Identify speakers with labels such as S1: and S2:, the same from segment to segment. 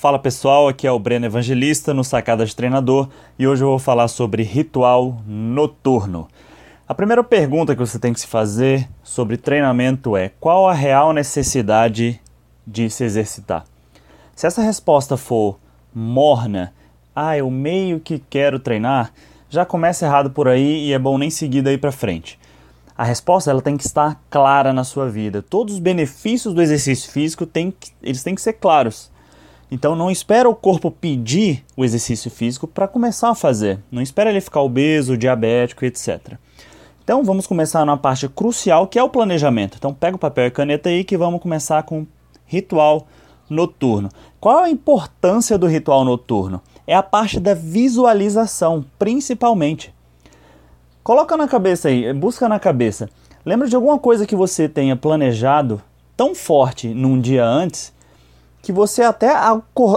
S1: Fala pessoal, aqui é o Breno Evangelista no Sacada de Treinador e hoje eu vou falar sobre ritual noturno. A primeira pergunta que você tem que se fazer sobre treinamento é: qual a real necessidade de se exercitar? Se essa resposta for morna, ah, eu meio que quero treinar, já começa errado por aí e é bom nem seguir daí para frente. A resposta ela tem que estar clara na sua vida. Todos os benefícios do exercício físico têm que, eles têm que ser claros. Então não espera o corpo pedir o exercício físico para começar a fazer. Não espera ele ficar obeso, diabético, etc. Então vamos começar na parte crucial que é o planejamento. Então pega o papel e caneta aí que vamos começar com ritual noturno. Qual a importância do ritual noturno? É a parte da visualização, principalmente. Coloca na cabeça aí, busca na cabeça. Lembra de alguma coisa que você tenha planejado tão forte num dia antes que você até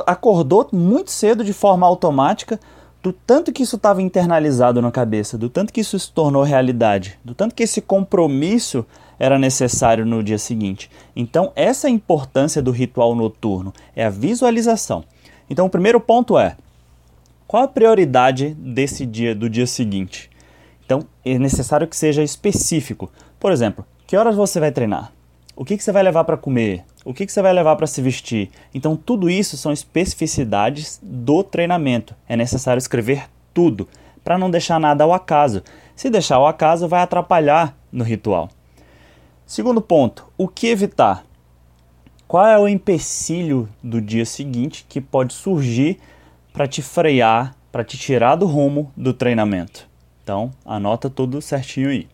S1: acordou muito cedo de forma automática, do tanto que isso estava internalizado na cabeça, do tanto que isso se tornou realidade, do tanto que esse compromisso era necessário no dia seguinte. Então, essa é a importância do ritual noturno, é a visualização. Então, o primeiro ponto é: qual a prioridade desse dia, do dia seguinte? Então, é necessário que seja específico. Por exemplo, que horas você vai treinar? O que, que você vai levar para comer? O que, que você vai levar para se vestir? Então, tudo isso são especificidades do treinamento. É necessário escrever tudo para não deixar nada ao acaso. Se deixar ao acaso, vai atrapalhar no ritual. Segundo ponto: o que evitar? Qual é o empecilho do dia seguinte que pode surgir para te frear, para te tirar do rumo do treinamento? Então, anota tudo certinho aí.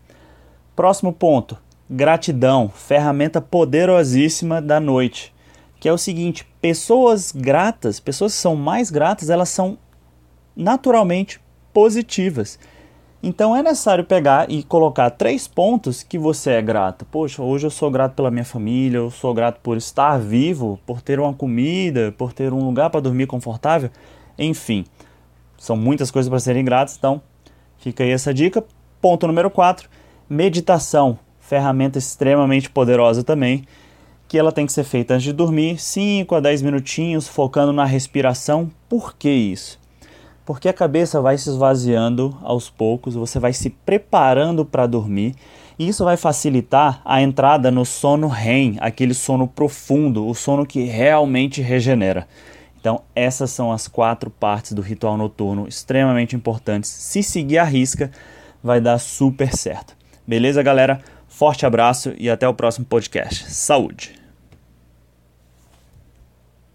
S1: Próximo ponto: Gratidão, ferramenta poderosíssima da noite, que é o seguinte: pessoas gratas, pessoas que são mais gratas, elas são naturalmente positivas. Então é necessário pegar e colocar três pontos que você é grato. Poxa, hoje eu sou grato pela minha família, eu sou grato por estar vivo, por ter uma comida, por ter um lugar para dormir confortável. Enfim, são muitas coisas para serem gratos, então fica aí essa dica. Ponto número 4, meditação ferramenta extremamente poderosa também, que ela tem que ser feita antes de dormir, 5 a 10 minutinhos, focando na respiração. Por que isso? Porque a cabeça vai se esvaziando aos poucos, você vai se preparando para dormir, e isso vai facilitar a entrada no sono REM, aquele sono profundo, o sono que realmente regenera. Então, essas são as quatro partes do ritual noturno extremamente importantes. Se seguir a risca, vai dar super certo. Beleza, galera? Forte abraço e até o próximo podcast. Saúde!